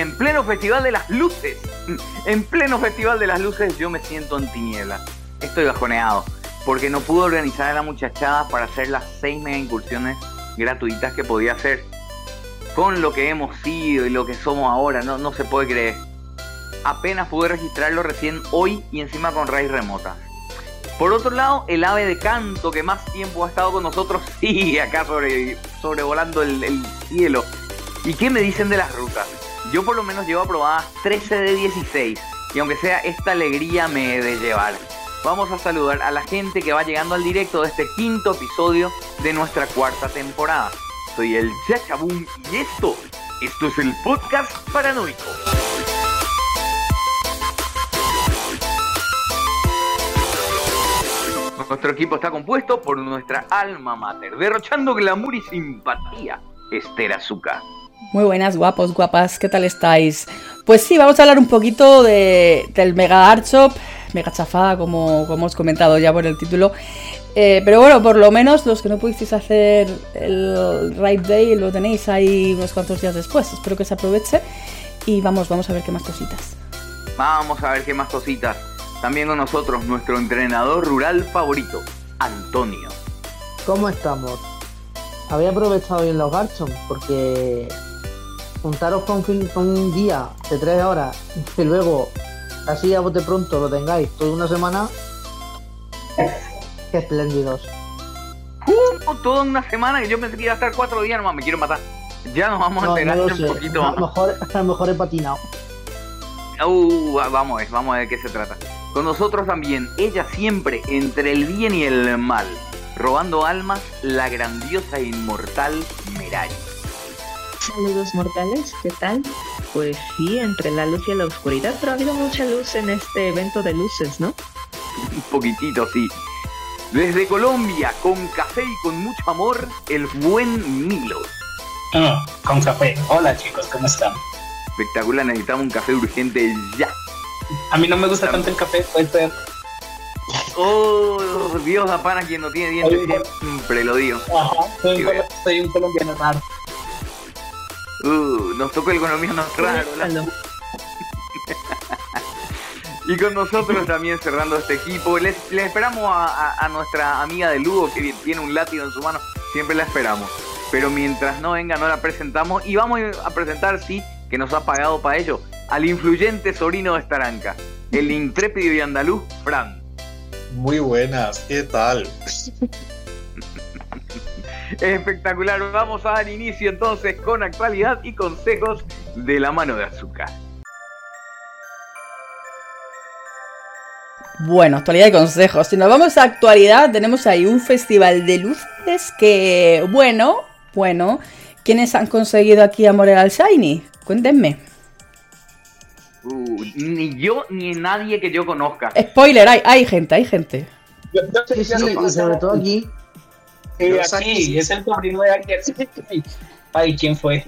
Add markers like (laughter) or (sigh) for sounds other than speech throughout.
En pleno Festival de las Luces, en pleno Festival de las Luces yo me siento en tinieblas. Estoy bajoneado porque no pude organizar a la muchachada para hacer las seis mega incursiones gratuitas que podía hacer. Con lo que hemos sido y lo que somos ahora, no, no se puede creer. Apenas pude registrarlo recién hoy y encima con raíz remota. Por otro lado, el ave de canto que más tiempo ha estado con nosotros (laughs) sigue acá sobre, sobrevolando el, el cielo. ¿Y qué me dicen de las rutas? Yo por lo menos llevo aprobadas 13 de 16 y aunque sea esta alegría me he de llevar. Vamos a saludar a la gente que va llegando al directo de este quinto episodio de nuestra cuarta temporada. Soy el Chachabum y esto, esto es el podcast paranoico. Nuestro equipo está compuesto por nuestra alma mater, derrochando glamour y simpatía, Esther Azúcar. Muy buenas, guapos, guapas, ¿qué tal estáis? Pues sí, vamos a hablar un poquito de, del Mega Art Shop, mega chafada, como, como hemos comentado ya por el título. Eh, pero bueno, por lo menos los que no pudisteis hacer el Ride Day lo tenéis ahí unos cuantos días después. Espero que se aproveche y vamos, vamos a ver qué más cositas. Vamos a ver qué más cositas. También con nosotros nuestro entrenador rural favorito, Antonio. ¿Cómo estamos? Había aprovechado bien los Garchomp porque juntaros con, con, un día de tres horas y luego así a bote pronto lo tengáis toda una semana. Qué espléndidos. Uh, toda una semana que yo pensé que iba a estar cuatro días nomás, me quiero matar. Ya nos vamos no, a entrenar no un poquito a lo mejor, a lo mejor he patinado. Uh, vamos a ver, vamos a ver de qué se trata. Con nosotros también, ella siempre entre el bien y el mal, robando almas, la grandiosa e inmortal Meray. Saludos mortales, ¿qué tal? Pues sí, entre la luz y la oscuridad, pero ha habido mucha luz en este evento de luces, ¿no? Un poquitito, sí. Desde Colombia, con café y con mucho amor, el buen Milos. Ah, con café. Hola chicos, ¿cómo están? Espectacular, necesitamos un café urgente ya. A mí no me gusta tanto el café, puede ser. Oh, Dios da pan a quien no tiene dientes, siempre lo digo. Ajá, soy, un, col- soy un colombiano raro. Uh, nos tocó el colombiano raro. ¿la? Y con nosotros también cerrando este equipo. Les, les esperamos a, a- a nuestra amiga de Lugo que tiene un látigo en su mano. Siempre la esperamos. Pero mientras no venga, no la presentamos. Y vamos a presentar, sí, que nos ha pagado para ello, al influyente sobrino de Estaranca, el intrépido y andaluz Fran. Muy buenas, ¿qué tal? (laughs) Espectacular. Vamos a dar inicio entonces con actualidad y consejos de la mano de azúcar. Bueno, actualidad y consejos. Si nos vamos a actualidad, tenemos ahí un festival de luces que, bueno, bueno, ¿quiénes han conseguido aquí a Morel al Shiny? Cuéntenme. Uh, ni yo ni nadie que yo conozca. Spoiler, hay, hay gente, hay gente. Yo, yo Sí, sí, y sobre todo aquí. Sí, Yo aquí, saqué- es el sobrino de (laughs) Ayer. Ay, ¿quién fue?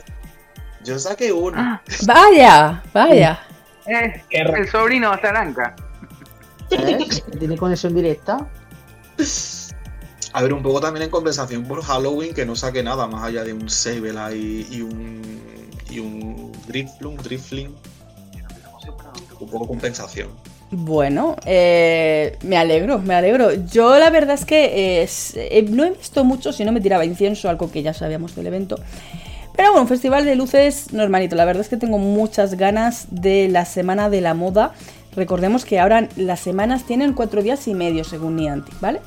Yo saqué uno. Vaya, vaya. Eh, ra- el sobrino de Estaranca. ¿eh? ¿Tiene conexión directa? A ver, un poco también en compensación por Halloween, que no saqué nada más allá de un Sableye y, y un. y un Drifling. Un poco compensación. Bueno, eh, me alegro, me alegro. Yo la verdad es que eh, eh, no he visto mucho si no me tiraba incienso, algo que ya sabíamos del evento. Pero bueno, un festival de luces normalito. La verdad es que tengo muchas ganas de la semana de la moda. Recordemos que ahora las semanas tienen cuatro días y medio, según Niantic, ¿vale?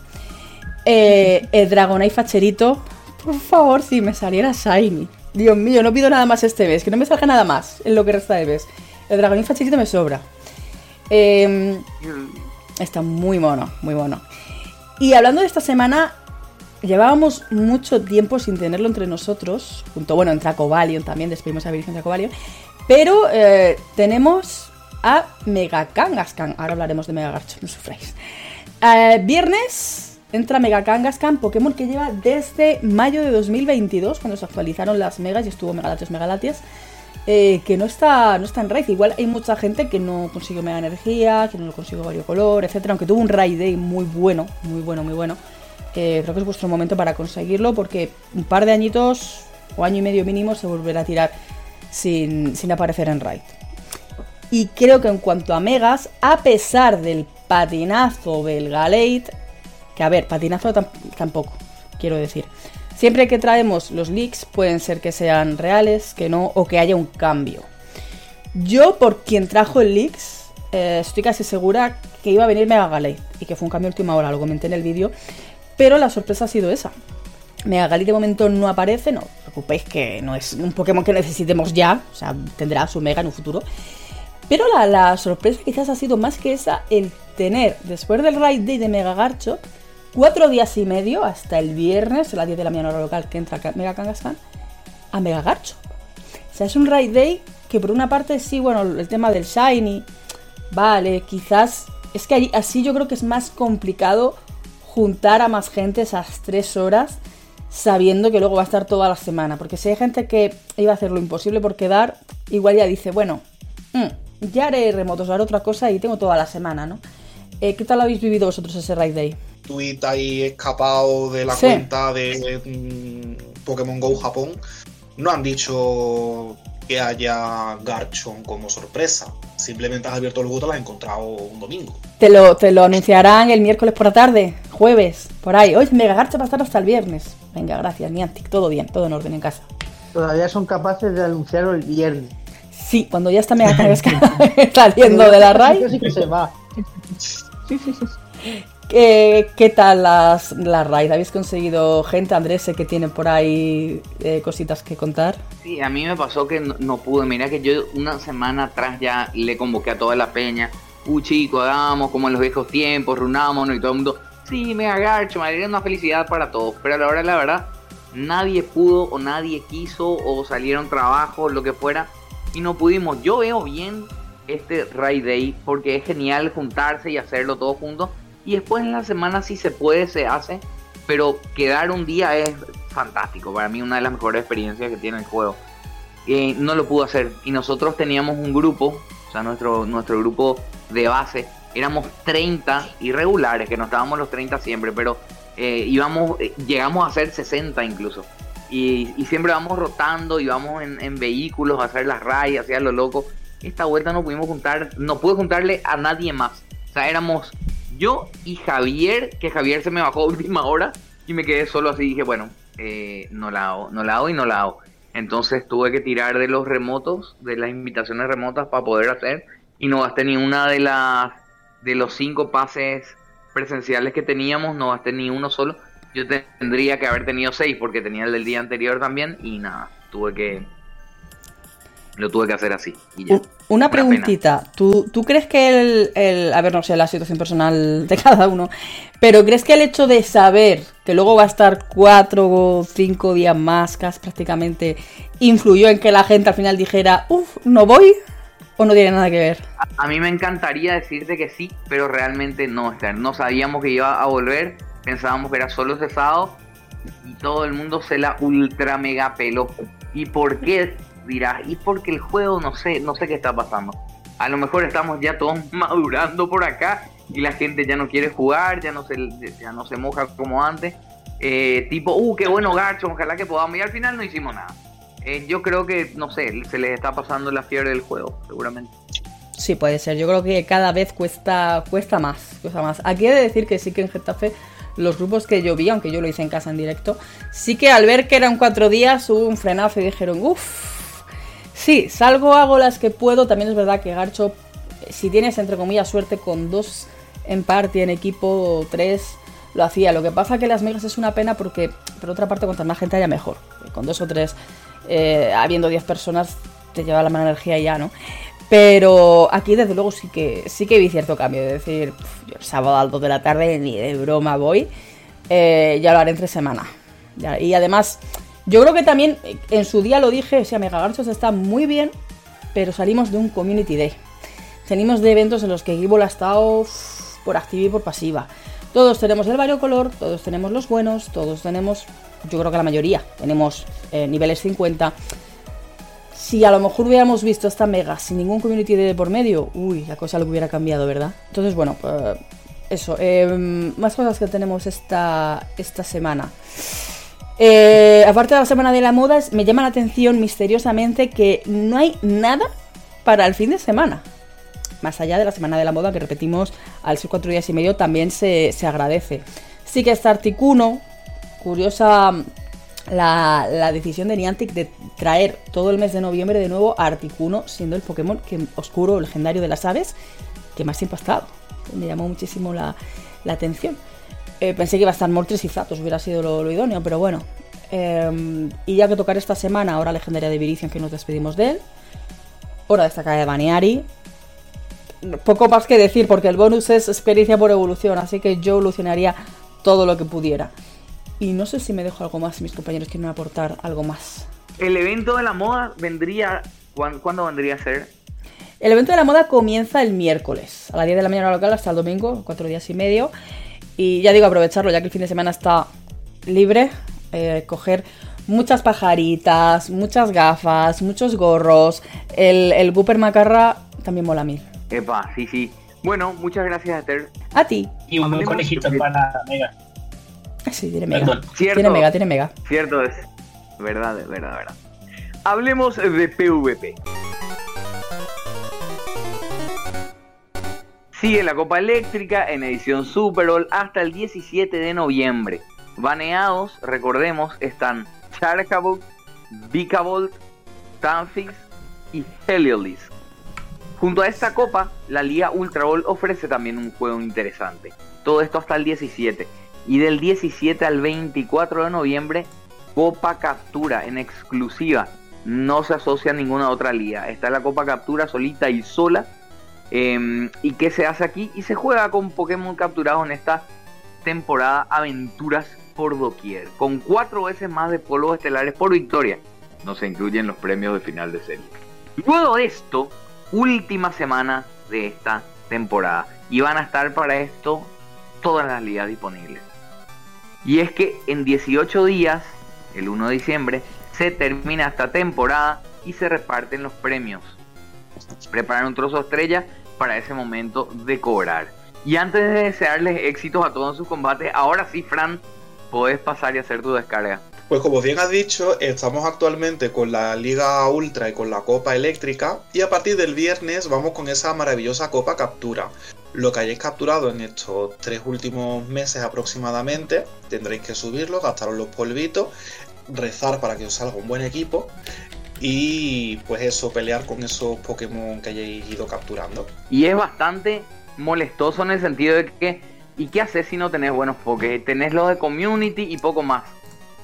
Eh, el Dragonite Facherito, por favor, si me saliera Shiny. Dios mío, no pido nada más este mes, que no me salga nada más en lo que resta de mes. El Dragonite Facherito me sobra. Eh, está muy mono, muy mono. Y hablando de esta semana, llevábamos mucho tiempo sin tenerlo entre nosotros, junto, bueno, entre Acovalion también, despedimos a Virgen de Acovalion, pero eh, tenemos a Mega Kangaskhan, ahora hablaremos de Mega Garchomp, no sufráis. Eh, viernes entra Mega Kangaskhan, Pokémon que lleva desde mayo de 2022, cuando se actualizaron las Megas y estuvo Megalatios Megalatias, eh, que no está, no está en raid. Igual hay mucha gente que no consiguió Mega Energía, que no lo consiguió Variocolor, etcétera, aunque tuvo un raid day muy bueno, muy bueno, muy bueno. Eh, creo que es vuestro momento para conseguirlo porque un par de añitos o año y medio mínimo se volverá a tirar sin, sin aparecer en raid. Y creo que en cuanto a megas, a pesar del patinazo del Galate, que a ver, patinazo tam- tampoco, quiero decir. Siempre que traemos los leaks, pueden ser que sean reales, que no, o que haya un cambio. Yo, por quien trajo el leaks, eh, estoy casi segura que iba a venir Mega Galate y que fue un cambio de última hora, lo comenté en el vídeo. Pero la sorpresa ha sido esa. Mega Galate de momento no aparece, no os preocupéis que no es un Pokémon que necesitemos ya, o sea, tendrá su Mega en un futuro. Pero la, la sorpresa quizás ha sido más que esa el tener, después del Raid Day de Mega Garcho, cuatro días y medio hasta el viernes, a las 10 de la mañana hora local que entra Mega Kangaskhan, a Mega Garcho. O sea, es un Raid Day que por una parte sí, bueno, el tema del Shiny, vale, quizás... Es que ahí- así yo creo que es más complicado juntar a más gente esas tres horas sabiendo que luego va a estar toda la semana. Porque si hay gente que iba a hacer lo imposible por quedar, igual ya dice, bueno, mm, ya haré remotos, haré otra cosa y tengo toda la semana, ¿no? Eh, ¿Qué tal habéis vivido vosotros ese Raid Day? Tweet ahí escapado de la Sí. cuenta de mm, Pokémon Go Japón, no han dicho que haya Garchomp como sorpresa. Simplemente has abierto el Google y lo has encontrado un domingo. Te lo, te lo anunciarán el miércoles por la tarde, jueves, por ahí. Hoy Mega Garcha va a estar hasta el viernes. Venga, gracias, Niantic, todo bien, todo en orden en casa. Todavía son capaces de anunciarlo el viernes. Sí, cuando ya está Mega (laughs) (laughs) saliendo de la raid. Eso sí que se va. ¿Qué, qué tal las, las raids? ¿Habéis conseguido gente, Andrés, que tiene por ahí eh, cositas que contar? Sí, a mí me pasó que no, pude. Mira que yo una semana atrás ya le convoqué a toda la peña. Uh, chico, hagamos como en los viejos tiempos, reunámonos y todo el mundo. Sí, mega garcho, me alegría una felicidad para todos. Pero a la hora la verdad, nadie pudo o nadie quiso o salieron trabajos, lo que fuera. Y no pudimos. Yo veo bien este Raid Day porque es genial juntarse y hacerlo todos juntos. Y después en la semana si se puede, se hace. Pero quedar un día es fantástico. Para mí una de las mejores experiencias que tiene el juego. Eh, no lo pudo hacer. Y nosotros teníamos un grupo, o sea, nuestro, nuestro grupo de base, éramos 30 irregulares, que no estábamos los 30 siempre, pero eh, íbamos, eh, llegamos a ser 60 incluso. Y, siempre vamos rotando y vamos en, en vehículos a hacer las rayas, hacia lo loco. Esta vuelta no pudimos juntar, no pude juntarle a nadie más. O sea, éramos yo y Javier, que Javier se me bajó a última hora y me quedé solo así. Dije, bueno, eh, no la hago, no la hago y no la hago. Entonces tuve que tirar de los remotos, de las invitaciones remotas para poder hacer y no gasté ni una de las de los cinco pases presenciales que teníamos, no gasté ni uno solo. Yo tendría que haber tenido seis porque tenía el del día anterior también y nada, tuve que lo tuve que hacer así y ya. Una Una preguntita, ¿Tú, ¿tú crees que el, el- A ver, no sé la situación personal de cada uno, pero ¿crees que el hecho de saber que luego va a estar cuatro o cinco días más, casi prácticamente, influyó en que la gente al final dijera, uff, no voy? ¿O no tiene nada que ver? A, a mí me encantaría decirte que sí, pero realmente no. No sabíamos que iba a volver, pensábamos que era solo ese sábado y todo el mundo se la ultra mega peló. ¿Y por qué? Dirás, y porque el juego no sé, no sé qué está pasando. A lo mejor estamos ya todos (laughs) madurando por acá y la gente ya no quiere jugar, ya no se, ya no se moja como antes. Eh, tipo, uh, qué bueno Garcho, ojalá que podamos. Y al final no hicimos nada. Eh, yo creo que, no sé, se les está pasando la fiebre del juego, seguramente. Sí, puede ser. Yo creo que cada vez cuesta, cuesta más, cuesta más. Aquí he de decir que sí que en Getafe los grupos que yo vi, aunque yo lo hice en casa en directo, sí que al ver que eran cuatro días hubo un frenazo y dijeron, uff, sí, salgo, hago las que puedo. También es verdad que Garcho, si tienes entre comillas suerte con dos en party, en equipo, tres, lo hacía. Lo que pasa que las megas es una pena porque, por otra parte, cuanto más gente haya, mejor. Con dos o tres, eh, habiendo diez personas, te lleva la mala energía ya, ¿no? Pero aquí desde luego sí que sí que vi cierto cambio. Es decir, sábado a las 2 de la tarde ni de broma voy. Eh, ya lo haré entre semana. Y además, yo creo que también eh, en su día lo dije, o sea, Megagarchos está muy bien, pero salimos de un Community Day. Salimos de eventos en los que Gibol ha estado por activa y por pasiva. Todos tenemos el variocolor, todos tenemos los buenos, todos tenemos, yo creo que la mayoría, tenemos eh, niveles 50 si a lo mejor hubiéramos visto esta mega sin ningún community de por medio, uy, la cosa lo hubiera cambiado, ¿verdad? Entonces, bueno, pues eso. eh, más cosas que tenemos esta, esta semana. Eh, aparte de la semana de la moda, me llama la atención misteriosamente que no hay nada para el fin de semana. Más allá de la semana de la moda, que repetimos al ser cuatro días y medio, también se, se agradece. Sí que está Articuno, curiosa la, la decisión de Niantic de traer todo el mes de noviembre de nuevo a Articuno, siendo el Pokémon que, oscuro, legendario de las aves, que más tiempo ha estado. Me llamó muchísimo la, la atención. Eh, pensé que iba a estar Moltres y Zatos, hubiera sido lo, lo idóneo, pero bueno. Eh, y ya que tocar esta semana, ahora legendaria de Virizion, que nos despedimos de él. Hora de destacar de Baniari. Poco más que decir, porque el bonus es experiencia por evolución, así que yo evolucionaría todo lo que pudiera. Y no sé si me dejo algo más, si mis compañeros quieren aportar algo más. El evento de la moda vendría. ¿cuán- ¿Cuándo vendría a ser? El evento de la moda comienza el miércoles, a las 10 de la mañana local hasta el domingo, cuatro días y medio. Y ya digo, aprovecharlo, ya que el fin de semana está libre, eh, coger muchas pajaritas, muchas gafas, muchos gorros. El, el Gooper Macarra también mola mil. Epa, sí, sí. Bueno, muchas gracias, Esther. A ti. Y un buen conejito banana, mega. Sí, tiene mega. Perdón. Cierto. Tiene mega, tiene mega. Cierto es. Verdad, verdad, verdad. Hablemos de PvP. Sigue la Copa Eléctrica en edición Super Bowl hasta el 17 de noviembre. Baneados, recordemos, están Charcabolt, Vikavolt, Tanfix y Heliolisk. Junto a esta copa, la Liga Ultra Bowl ofrece también un juego interesante. Todo esto hasta el 17. Y del 17 al 24 de noviembre, Copa Captura en exclusiva. No se asocia a ninguna otra liga. Está la Copa Captura solita y sola. Em, ¿Y qué se hace aquí? Y se juega con Pokémon capturados en esta temporada Aventuras por doquier. Con cuatro veces más de polvos estelares por victoria. No se incluyen los premios de final de serie. Luego de esto, última semana de esta temporada. Y van a estar para esto todas las ligas disponibles. Y es que en 18 días, el 1 de diciembre, se termina esta temporada y se reparten los premios. Preparan un trozo estrella para ese momento de cobrar. Y antes de desearles éxitos a todos sus combates, ahora sí, Fran, podés pasar y hacer tu descarga. Pues como bien has dicho, estamos actualmente con la Liga Ultra y con la Copa Eléctrica y a partir del viernes vamos con esa maravillosa Copa Captura. Lo que hayáis capturado en estos tres últimos meses aproximadamente, tendréis que subirlo, gastaros los polvitos, rezar para que os salga un buen equipo y pues eso, pelear con esos Pokémon que hayáis ido capturando. Y es bastante molestoso en el sentido de que, ¿y qué haces si no tenés buenos Poké? Tenés los de community y poco más.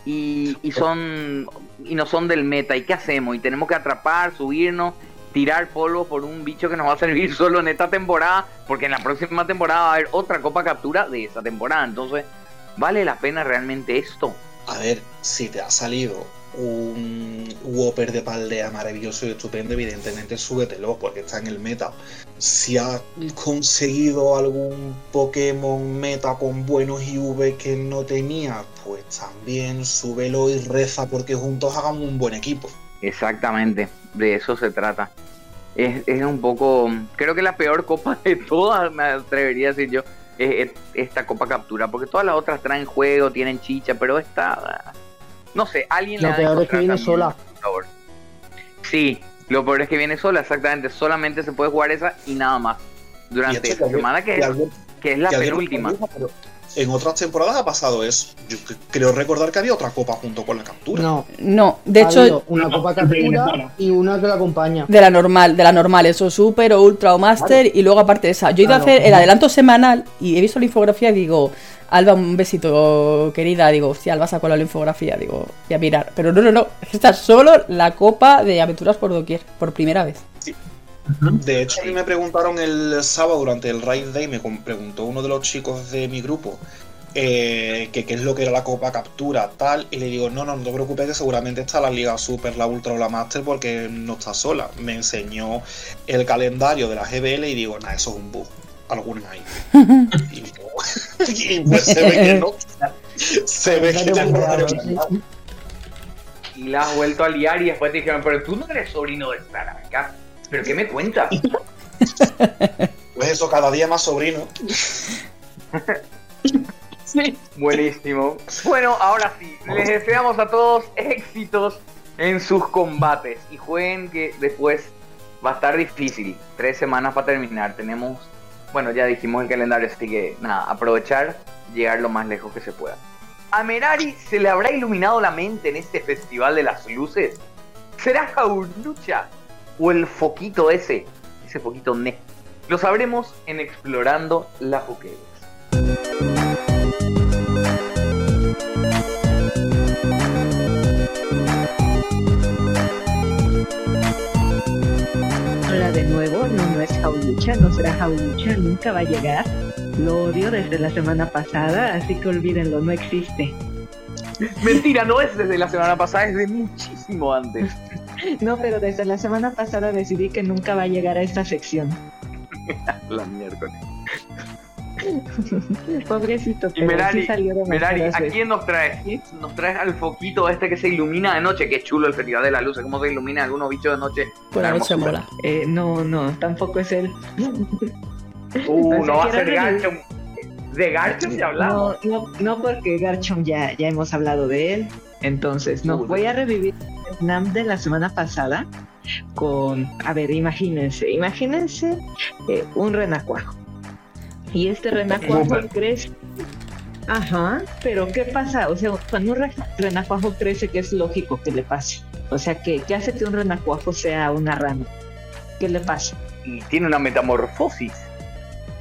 Y, y son y no son del meta. ¿Y qué hacemos? Y tenemos que atrapar, subirnos, tirar polvo por un bicho que nos va a servir (laughs) solo en esta temporada, porque en la próxima temporada va a haber otra copa captura de esa temporada. Entonces, ¿vale la pena realmente esto? A ver, si te ha salido un Whopper de paldea maravilloso y estupendo, evidentemente súbetelo porque está en el meta. Si has conseguido algún Pokémon meta con buenos IV que no tenía, pues también súbelo y reza porque juntos hagan un buen equipo. Exactamente, de eso se trata. Es, es un poco, creo que la peor copa de todas, me atrevería a decir yo, es, es esta copa captura, porque todas las otras traen juego, tienen chicha, pero esta, no sé, alguien ha de peor es que viene también sola. Sí, lo peor es que viene sola, exactamente, solamente se puede jugar esa y nada más. Durante que- semana que que es, que es la que alguien- penúltima. pero En otras temporadas ha pasado eso. Yo creo recordar que había otra copa junto con la captura. No, No, de ha hecho, una no, copa Venezuela. captura y una que la acompaña. de la normal, de la normal, eso super o ultra o master y luego aparte de esa. Yo he ido a hacer el adelanto semanal y he visto la infografía y digo, Alba, un besito, querida. Digo, hostia, Alba sacó la infografía, digo, voy a mirar. Pero no, no, no, esta es solo la copa de aventuras por doquier, por primera vez. De hecho, a mí me preguntaron el sábado durante el Raid Day, me preguntó uno de los chicos de mi grupo eh, que qué es lo que era la Copa Captura, tal, y le digo, no, no, no te preocupes que seguramente está la Liga Super, la Ultra o la Master porque no está sola. Me enseñó el calendario de la GBL y digo, nah, eso es un bug. Alguna hay. (laughs) y, no. (laughs) Y pues se ve que no. Se ve que Calendario no. Y la has vuelto a liar y después te dijeron, pero tú no eres sobrino de Salamanca. ¿Pero qué me cuentas? (laughs) Pues eso, cada día más sobrino. (laughs) Sí. Buenísimo. Bueno, ahora sí, les deseamos a todos éxitos en sus combates y jueguen que después va a estar difícil. Tres semanas para terminar. Tenemos, bueno, ya dijimos el calendario, así que nada, aprovechar, llegar lo más lejos que se pueda. ¿A Merari se le habrá iluminado la mente en este festival de las luces? ¿Será Jaulucha o el foquito ese? Ese foquito ne. Lo sabremos en Explorando la Pokédex. Hola de nuevo, no, no es Jaulucha, no será Jaulucha, nunca va a llegar. Lo odio desde la semana pasada, así que olvídenlo, no existe. Mentira, no es desde la semana pasada, es de muchísimo antes. (laughs) (laughs) No, pero desde la semana pasada decidí que nunca va a llegar a esta sección. (laughs) La miércoles. (laughs) Pobrecito, Y Merari, sí salió Merari, demasiadas ¿a quién nos traes? Nos traes al foquito este que se ilumina de noche, que chulo el festival de la luz, cómo se ilumina algunos bichos de noche. Por la noche mola. Eh, no, no, tampoco es él. Uh, No no va a ser Garchomp. De Garchomp ya hablamos. No, no, no porque Garchomp ya, ya hemos hablado de él. Entonces, no, Uy. voy a revivir Vietnam de la semana pasada con, a ver, imagínense, imagínense eh, un renacuajo. Y este renacuajo crece. Ajá, pero ¿qué pasa? O sea, cuando un re- renacuajo crece, ¿qué es lógico que le pase? O sea, ¿qué, qué hace que un renacuajo sea una rana? ¿Qué le pasa? Y tiene una metamorfosis.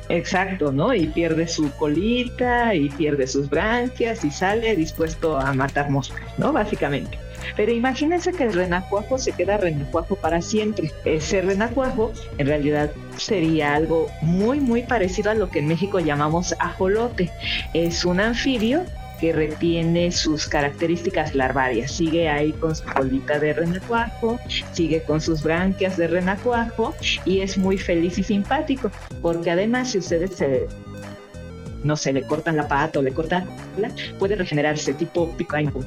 Exacto, ¿no? Y pierde su colita y pierde sus branquias y sale dispuesto a matar moscas, ¿no? Básicamente. Pero imagínense que el renacuajo se queda renacuajo para siempre. Ese renacuajo en realidad sería algo muy, muy parecido a lo que en México llamamos ajolote. Es un anfibio que retiene sus características larvarias. Sigue ahí con su colita de renacuajo, sigue con sus branquias de renacuajo y es muy feliz y simpático porque además si ustedes se no sé, le cortan la pata o le cortan la cola, puede regenerarse tipo Picasso.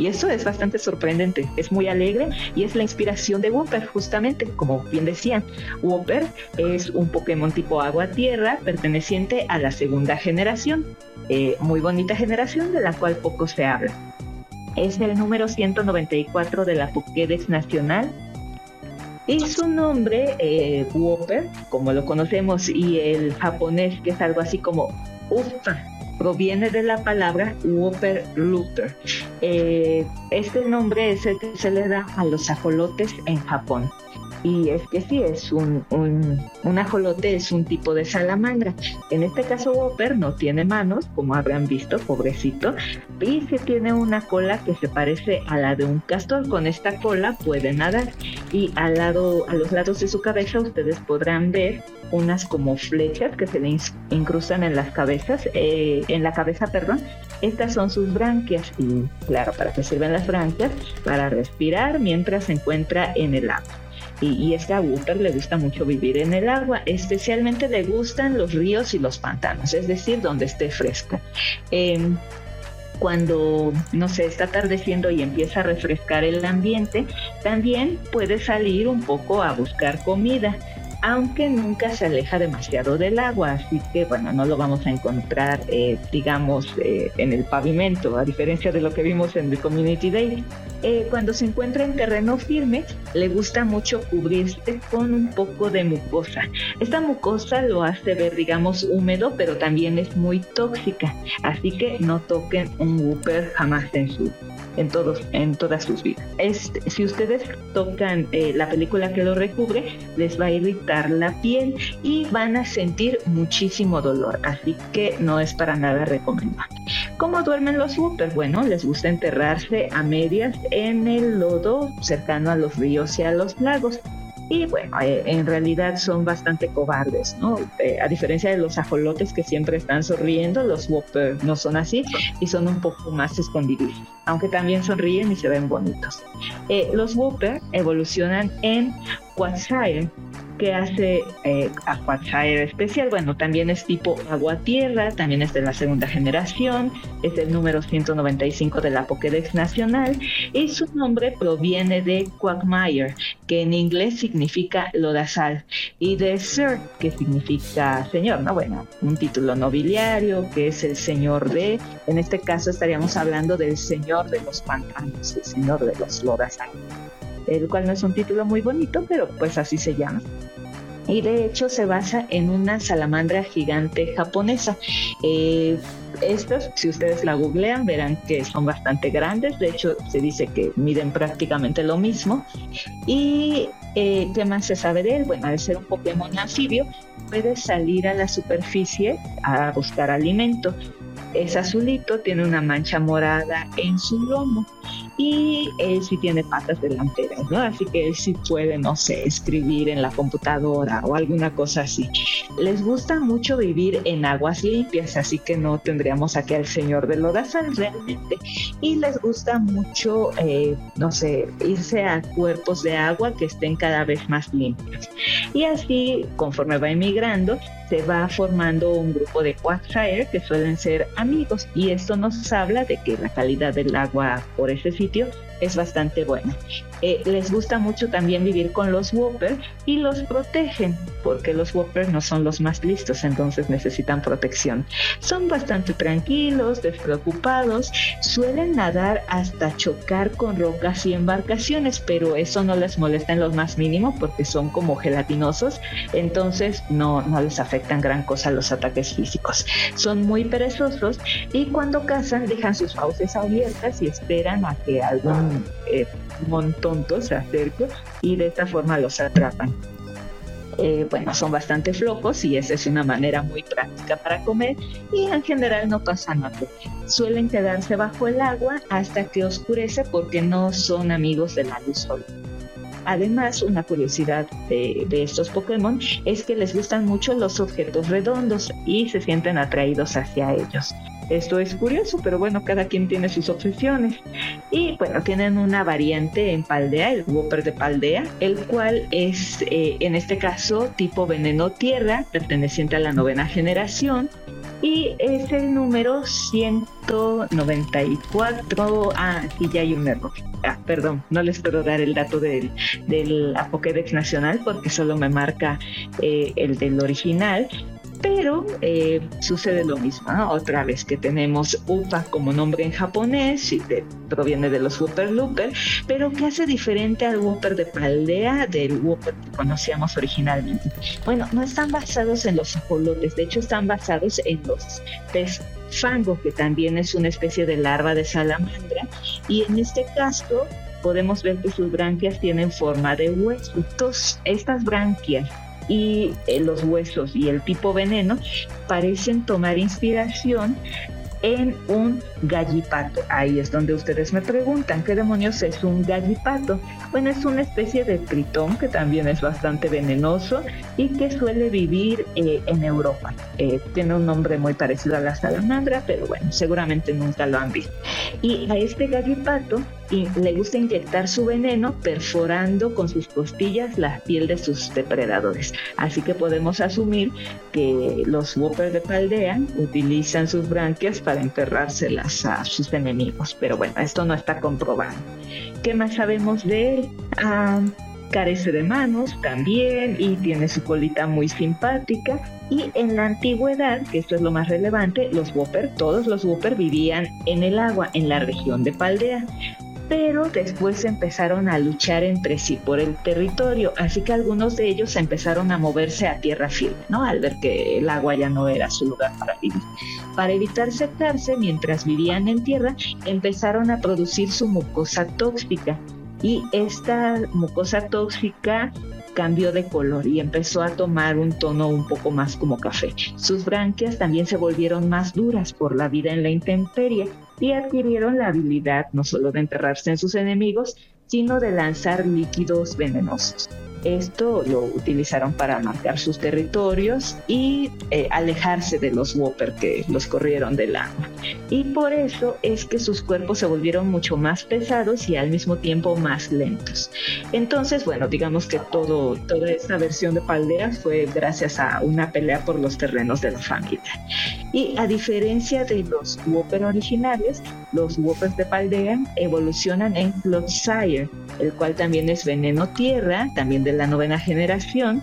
Y eso es bastante sorprendente, es muy alegre y es la inspiración de Whopper, justamente, como bien decían. Whopper es un Pokémon tipo agua-tierra perteneciente a la segunda generación, eh, muy bonita generación de la cual poco se habla. Es el número 194 de la Pokédex Nacional y su nombre, eh, Whopper, como lo conocemos, y el japonés, que es algo así como Ufa, proviene de la palabra Whopper. Eh, este nombre es el que se le da a los ajolotes en Japón. Y es que sí, es un, un, ajolote, es un tipo de salamandra. En este caso, Whopper no tiene manos, como habrán visto, pobrecito, y sí tiene una cola que se parece a la de un castor. Con esta cola puede nadar y al lado, a los lados de su cabeza ustedes podrán ver unas como flechas que se le incrustan en las cabezas, eh, en la cabeza, perdón. Estas son sus branquias y claro, ¿para qué sirven las branquias? Para respirar mientras se encuentra en el agua. Y, y es que a le gusta mucho vivir en el agua, especialmente le gustan los ríos y los pantanos, es decir, donde esté fresca. Em, cuando, no sé, está atardeciendo y empieza a refrescar el ambiente, también puede salir un poco a buscar comida, aunque nunca se aleja demasiado del agua, así que bueno, no lo vamos a encontrar, eh, digamos, eh, en el pavimento, a diferencia de lo que vimos en el Community Day. Eh, cuando se encuentra en terreno firme, le gusta mucho cubrirse con un poco de mucosa. Esta mucosa lo hace ver, digamos, húmedo, pero también es muy tóxica, así que no toquen un whooper jamás en su en todos en todas sus vidas. Este, si ustedes tocan eh, la película que lo recubre, les va a irritar la piel y van a sentir muchísimo dolor, así que no es para nada recomendable. ¿Cómo duermen los whoopers? Bueno, les gusta enterrarse a medias en el lodo cercano a los ríos y a los lagos. Y bueno, eh, en realidad son bastante cobardes, ¿no? Eh, a diferencia de los ajolotes que siempre están sonriendo, los whoopers no son así y son un poco más escondidizos, aunque también sonríen y se ven bonitos. Eh, los whoopers evolucionan en Quagsire ¿Qué hace eh, a Quagsire especial? Bueno, también es tipo agua-tierra, también es de la segunda generación, es el número 195 de la Pokédex Nacional y su nombre proviene de Quagmire, que en inglés significa lodazal, y de Sir, que significa señor, ¿no? Bueno, un título nobiliario, que es el señor de, en este caso estaríamos hablando del señor de los pantanos, el señor de los lodazal el cual no es un título muy bonito, pero pues así se llama. Y de hecho se basa en una salamandra gigante japonesa. Eh, estas, si ustedes la googlean, verán que son bastante grandes. De hecho, se dice que miden prácticamente lo mismo. ¿Y eh, qué más se sabe de él? Bueno, al ser un Pokémon anfibio, puede salir a la superficie a buscar alimento. Es azulito, tiene una mancha morada en su lomo y él sí tiene patas delanteras, ¿no? Así que él sí puede, no sé, escribir en la computadora o alguna cosa así. Les gusta mucho vivir en aguas limpias, así que no tendríamos aquí al señor de lodazal realmente. Y les gusta mucho, eh, no sé, irse a cuerpos de agua que estén cada vez más limpios. Y así, conforme va emigrando, se va formando un grupo de Quagsire que suelen ser amigos y esto nos habla de que la calidad del agua por ese sitio es bastante buena. Eh, les gusta mucho también vivir con los Whopper y los protegen, porque los Whopper no son los más listos, entonces necesitan protección. Son bastante tranquilos, despreocupados, suelen nadar hasta chocar con rocas y embarcaciones, pero eso no les molesta en lo más mínimo porque son como gelatinosos, entonces no, no les afectan gran cosa los ataques físicos. Son muy perezosos y cuando cazan dejan sus fauces abiertas y esperan a que algún eh, montontos se acercan y de esta forma los atrapan. Eh, bueno, son bastante flojos y esa es una manera muy práctica para comer y en general no pasa nada. Suelen quedarse bajo el agua hasta que oscurece porque no son amigos de la luz solar. Además, una curiosidad de, estos Pokémon es que les gustan mucho los objetos redondos y se sienten atraídos hacia ellos. Esto es curioso, pero bueno, cada quien tiene sus obsesiones. Y bueno, tienen una variante en Paldea, el Whopper de Paldea, el cual es eh, en este caso tipo veneno tierra, perteneciente a la novena generación. Y es el número 194. Ah, aquí ya hay un error. Ah, perdón, no les puedo dar el dato del, del Pokédex Nacional porque solo me marca eh, el del original pero eh, sucede lo mismo, otra vez que tenemos UPA como nombre en japonés y proviene de los Whopper Looper, pero ¿qué hace diferente al Whopper de Paldea del Whopper que conocíamos originalmente? Bueno, no están basados en los ajolotes, de hecho están basados en los pez fango, que también es una especie de larva de salamandra, y en este caso podemos ver que sus branquias tienen forma de hueso. Entonces, estas branquias y eh, los huesos y el tipo veneno parecen tomar inspiración en un gallipato. Ahí es donde ustedes me preguntan, ¿qué demonios es un gallipato? Bueno, es una especie de tritón que también es bastante venenoso y que suele vivir eh, en Europa. Eh, tiene un nombre muy parecido a la salamandra, pero bueno, seguramente nunca lo han visto. Y a este gallipato y le gusta inyectar su veneno perforando con sus costillas la piel de sus depredadores. Así que podemos asumir que los Whopper de Paldea utilizan sus branquias para enterrárselas a sus enemigos. Pero bueno, esto no está comprobado. ¿Qué más sabemos de él? Ah, carece de manos también y tiene su colita muy simpática. Y en la antigüedad, que esto es lo más relevante, los Whopper, todos los Whopper vivían en el agua, en la región de Paldea pero después empezaron a luchar entre sí por el territorio, así que algunos de ellos empezaron a moverse a tierra firme, ¿no? Al ver que el agua ya no era su lugar para vivir. Para evitar secarse mientras vivían en tierra, empezaron a producir su mucosa tóxica y esta mucosa tóxica cambió de color y empezó a tomar un tono un poco más como café. Sus branquias también se volvieron más duras por la vida en la intemperie y adquirieron la habilidad no solo de enterrarse en sus enemigos, sino de lanzar líquidos venenosos. Esto lo utilizaron para marcar sus territorios y eh, alejarse de los Whopper que los corrieron del agua. Y por eso es que sus cuerpos se volvieron mucho más pesados y al mismo tiempo más lentos. Entonces, bueno, digamos que todo, toda esta versión de Paldea fue gracias a una pelea por los terrenos de la familia. Y a diferencia de los Whopper originales, los Whoppers de Paldea evolucionan en Clodsire, el cual también es veneno tierra, también de la novena generación.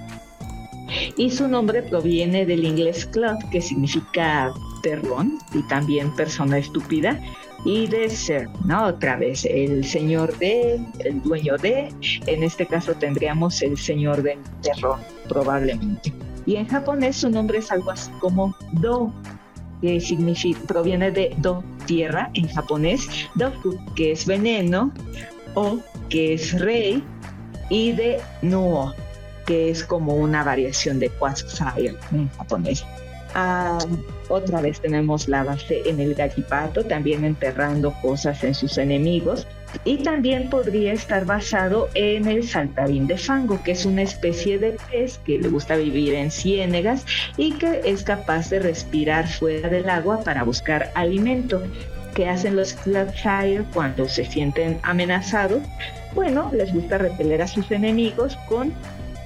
Y su nombre proviene del inglés Clod, que significa terrón y también persona estúpida. Y de ser, ¿no? Otra vez, el señor de, el dueño de, en este caso tendríamos el señor del terrón, probablemente. Y en japonés su nombre es algo así como Do, que significa, proviene de Do, tierra, en japonés, Doku, que es veneno, O, que es rey, y de Nuo, que es como una variación de Quasfire en japonés. Ah, otra vez tenemos la base en el gallipato, también enterrando cosas en sus enemigos. Y también podría estar basado en el saltarín de fango, que es una especie de pez que le gusta vivir en ciénegas y que es capaz de respirar fuera del agua para buscar alimento. ¿Qué hacen los Flatshire cuando se sienten amenazados? Bueno, les gusta repeler a sus enemigos con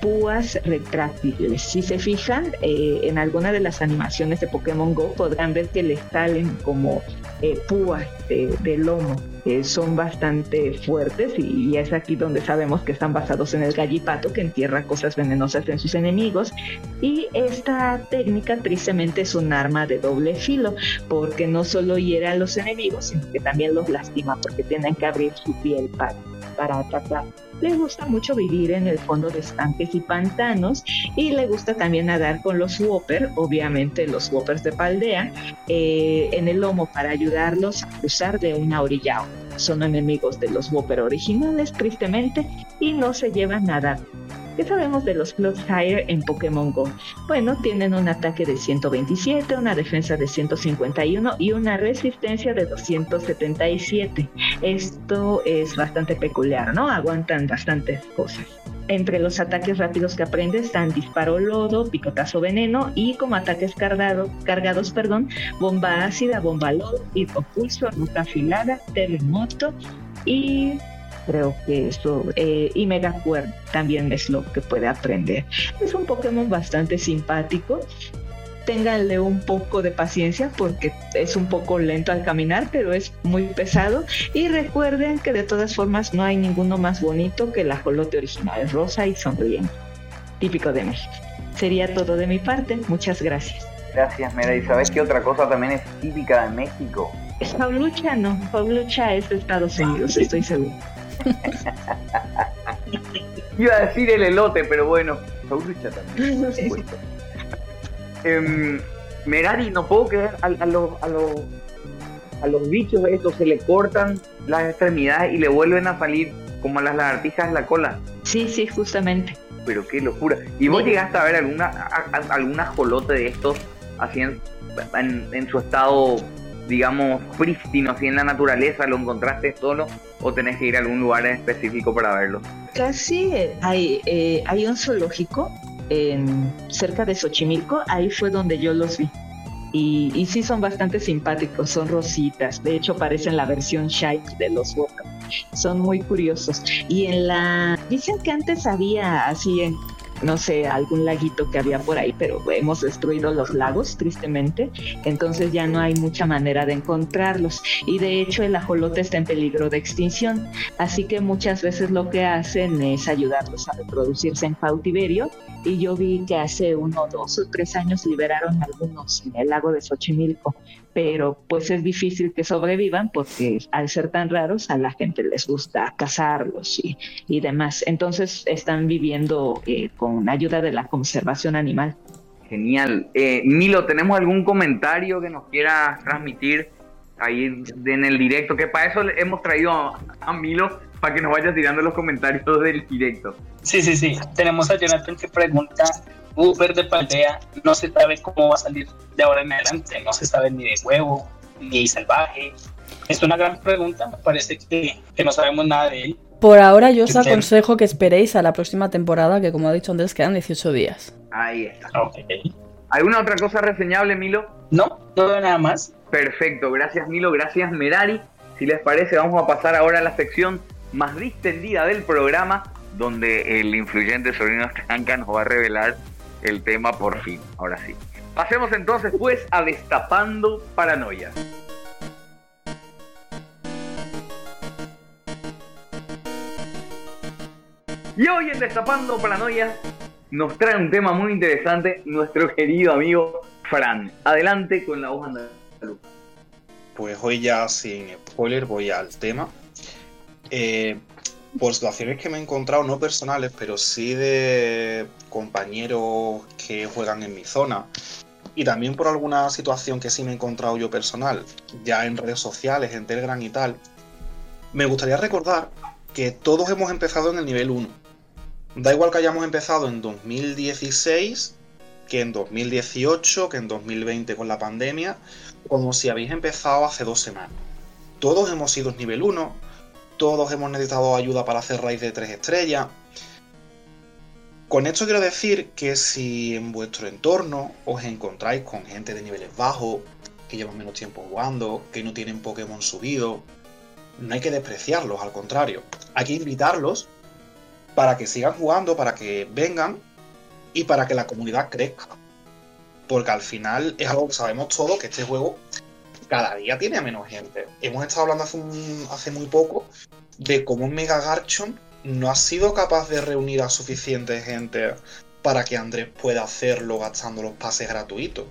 púas retráctiles. Si se fijan eh, en alguna de las animaciones de Pokémon Go, podrán ver que les salen como eh, púas de, lomo, son bastante fuertes y, es aquí donde sabemos que están basados en el gallipato que entierra cosas venenosas en sus enemigos. Y esta técnica tristemente es un arma de doble filo, porque no solo hiere a los enemigos, sino que también los lastima porque tienen que abrir su piel para, para atacar le gusta mucho vivir en el fondo de estanques y pantanos y le gusta también nadar con los Whopper, obviamente los Whoppers de Paldea, eh, en el lomo para ayudarlos a cruzar de una orilla a otra. Son enemigos de los Whopper originales, tristemente, y no se llevan nada. ¿Qué sabemos de los Clodsire en Pokémon Go? Bueno, tienen un ataque de 127, una defensa de 151 y una resistencia de 277. Esto es bastante peculiar, ¿no? Aguantan bastantes cosas. Entre los ataques rápidos que aprende están disparo lodo, picotazo veneno y como ataques cargado, cargados, perdón, bomba ácida, bomba lodo, hipopulso, ruta afilada, terremoto y creo que eso eh, y Mega Cuerno también es lo que puede aprender. Es un Pokémon bastante simpático. Ténganle un poco de paciencia porque es un poco lento al caminar, pero es muy pesado. Y recuerden que de todas formas no hay ninguno más bonito que el ajolote original, rosa y sonriente, típico de México. Sería todo de mi parte. Muchas gracias. Gracias, Mera. ¿Y sabes qué otra cosa también es típica de México? Paulucha no, Paulucha es de Estados Unidos, estoy seguro. (laughs) Iba a decir el elote, pero bueno, Paulucha también. por supuesto. Em, Merari, no puedo creer a, a los a los a los bichos estos se le cortan las extremidades y le vuelven a salir como a las lagartijas la cola. Sí, sí, justamente. Pero qué locura. ¿Y vos Sí. llegaste a ver alguna a- a- algún ajolote de estos así en, en- en su estado, digamos, prístino, así en la naturaleza? ¿Lo encontraste solo o tenés que ir a algún lugar en específico para verlo? Casi eh, hay, eh, hay un zoológico en, cerca de Xochimilco, ahí fue donde yo los vi. Y, y sí son bastante simpáticos, son rositas, de hecho parecen la versión shiny de los Boca. Son muy curiosos. Y en la... Dicen que antes había así en, no sé, algún laguito que había por ahí, pero hemos destruido los lagos, tristemente. Entonces ya no hay mucha manera de encontrarlos. Y de hecho el ajolote está en peligro de extinción. Así que muchas veces lo que hacen es ayudarlos a reproducirse en cautiverio. Y yo vi que hace uno, dos o tres años liberaron algunos en el lago de Xochimilco. Pero pues es difícil que sobrevivan porque al ser tan raros a la gente les gusta cazarlos y, y demás. Entonces están viviendo eh, con ayuda de la conservación animal. Genial. Eh, Milo, ¿tenemos algún comentario que nos quiera transmitir ahí en el directo? Que para eso le hemos traído a, a Milo para que nos vaya tirando los comentarios del directo. Sí, sí, sí. Tenemos a Jonathan que pregunta, Uber de Paldea no se sabe cómo va a salir de ahora en adelante, no se sabe ni de huevo, ni salvaje. Es una gran pregunta, me parece que, que no sabemos nada de él. Por ahora yo os aconsejo que esperéis a la próxima temporada, que como ha dicho Andrés, quedan 18 días. Ahí está. Ok. ¿Alguna otra cosa reseñable, Milo? No, veo nada más. Perfecto, gracias Milo, gracias Merari. Si les parece, vamos a pasar ahora a la sección más distendida del programa, donde el influyente sobrino Tranca nos va a revelar el tema por fin. Ahora sí. Pasemos entonces pues a Destapando Paranoia. Y hoy en Destapando Paranoia nos trae un tema muy interesante nuestro querido amigo Fran. Adelante con la voz andaluza. Pues hoy ya sin spoiler voy al tema. Eh, por situaciones que me he encontrado, no personales, pero sí de compañeros que juegan en mi zona. Y también por alguna situación que sí me he encontrado yo personal, ya en redes sociales, en Telegram y tal. Me gustaría recordar que todos hemos empezado en el nivel 1. Da igual que hayamos empezado en 2016, que en 2018, que en 2020 con la pandemia, como si habéis empezado hace dos semanas. Todos hemos sido nivel 1, todos hemos necesitado ayuda para hacer raíz de 3 estrellas. Con esto quiero decir que si en vuestro entorno os encontráis con gente de niveles bajos, que llevan menos tiempo jugando, que no tienen Pokémon subido, no hay que despreciarlos, al contrario, hay que invitarlos para que sigan jugando, para que vengan y para que la comunidad crezca. Porque al final es algo que sabemos todos, que este juego cada día tiene a menos gente. Hemos estado hablando hace, hace muy poco de cómo Mega Garchomp no ha sido capaz de reunir a suficiente gente para que Andrés pueda hacerlo gastando los pases gratuitos.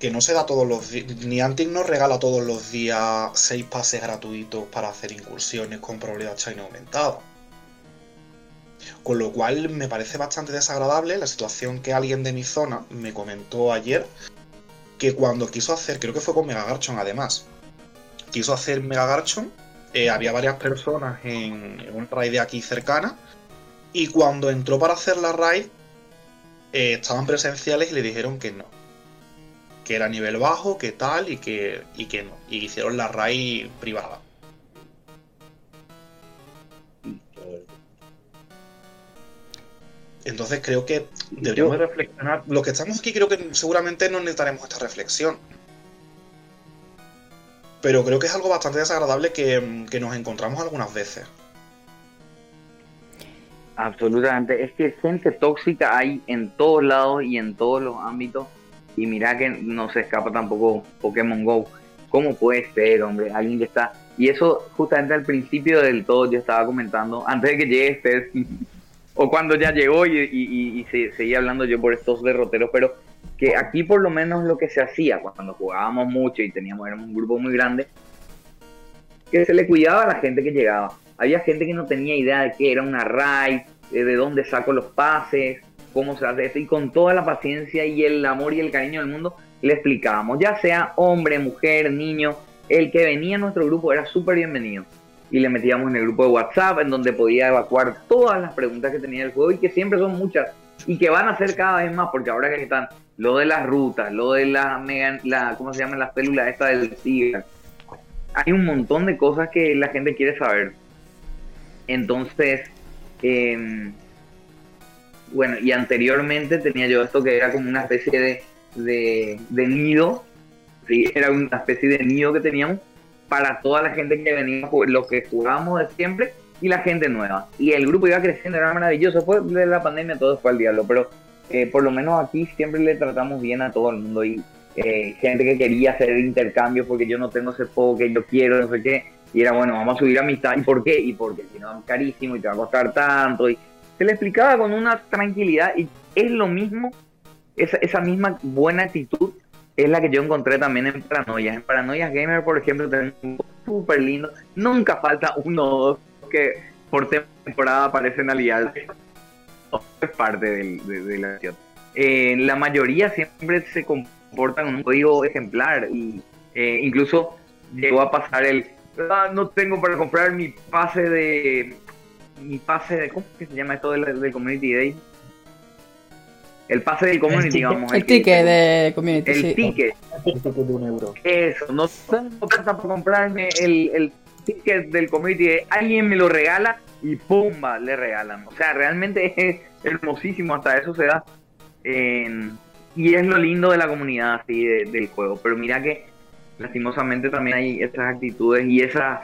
Que no se da todos los días. Niantic nos regala todos los días seis pases gratuitos para hacer incursiones con probabilidad China aumentada. Con lo cual me parece bastante desagradable la situación que alguien de mi zona me comentó ayer que cuando quiso hacer, creo que fue con Mega Garchomp además, quiso hacer Mega Garchomp, eh, había varias personas en, en un raid de aquí cercana y cuando entró para hacer la raid eh, estaban presenciales y le dijeron que no, que era nivel bajo, que tal y que, y que no, y hicieron la raid privada. Entonces creo que deberíamos Yo- reflexionar. Los que estamos aquí creo que seguramente no necesitaremos esta reflexión. Pero creo que es algo bastante desagradable que, que nos encontramos algunas veces. Absolutamente, es que gente tóxica hay en todos lados y en todos los ámbitos. Y mira que no se escapa tampoco Pokémon Go. ¿Cómo puede ser, hombre? Alguien que está. Y eso justamente al principio del todo yo estaba comentando, antes de que llegue este, (laughs) o cuando ya llegó y, y- y- y se, seguía hablando yo por estos derroteros, pero que aquí por lo menos lo que se hacía cuando jugábamos mucho y teníamos un grupo muy grande, que se le cuidaba a la gente que llegaba. Había gente que no tenía idea de qué era una raid, eh, de dónde saco los pases, cómo se hace esto, y con toda la paciencia y el amor y el cariño del mundo le explicábamos, ya sea hombre, mujer, niño, el que venía a nuestro grupo era súper bienvenido. Y le metíamos en el grupo de WhatsApp, en donde podía evacuar todas las preguntas que tenía el juego y que siempre son muchas y que van a ser cada vez más, porque ahora que están lo de las rutas, lo de la mega, la, ¿cómo se llama? Las células esta del SIGA. Hay un montón de cosas que la gente quiere saber. Entonces, em, bueno, y anteriormente tenía yo esto que era como una especie de, de, de nido, ¿sí? era una especie de nido que teníamos para toda la gente que venía, los que jugábamos de siempre y la gente nueva. Y el grupo iba creciendo, era maravilloso. Después de la pandemia todo fue al diablo, pero eh, por lo menos aquí siempre le tratamos bien a todo el mundo y eh, gente que quería hacer intercambios porque yo no tengo ese juego que yo quiero, no sé qué. Y era bueno, vamos a subir amistad. ¿Y por qué? Y porque si no es carísimo y te va a costar tanto. Y se le explicaba con una tranquilidad y es lo mismo, esa, esa misma buena actitud es la que yo encontré también en Paranoia. En Paranoia Gamer, por ejemplo, tenemos un súper lindo. Nunca falta uno o dos que por temporada aparecen aliarse. Es parte del- de, de la acción. Eh, la mayoría siempre se comportan con un código ejemplar y eh, incluso llegó a pasar el "Ah, no tengo para comprar mi pase de mi pase de ¿cómo que se llama esto del, del community day? El pase del community, ticket. vamos. El que- ticket de community, el sí. ticket. Un ticket de un euro. Eso, no tengo plata para comprarme el, el ticket del community, alguien me lo regala y ¡pumba! le regalan. O sea, realmente (laughs) es hermosísimo, hasta eso se da. y es lo lindo de la comunidad así del juego. Pero mira que lastimosamente también hay esas actitudes y esas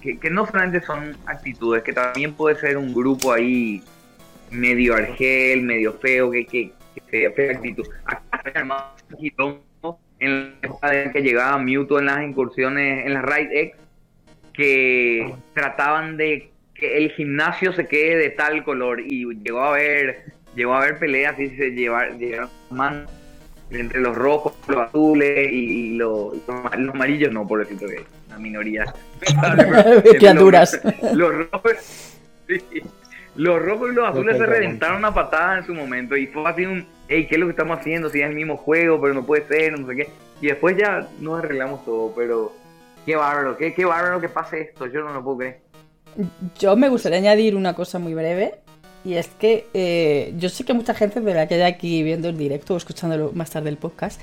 que, no solamente son actitudes, que también puede ser un grupo ahí medio argel, medio feo, que, que, que fea actitud. Acá en la que llegaba Mewtwo en las incursiones, en las Raid X, que trataban de que el gimnasio se quede de tal color y llegó a haber llegó a haber peleas y se llevar llegaron entre los rojos, los azules y, los, los, amarillos no, por decirlo que la minoría. (laughs) Criaturas. Los, rojos, los rojos y los azules se reventaron a patadas en su momento y fue así un, hey, ¿qué es lo que estamos haciendo? Si es el mismo juego, pero no puede ser, no sé qué. Y después ya nos arreglamos todo, pero qué bárbaro, qué, qué bárbaro que pase esto, yo no lo puedo creer. Yo me gustaría añadir una cosa muy breve, y es que eh, yo sé que mucha gente de la que haya aquí viendo el directo o escuchándolo más tarde el podcast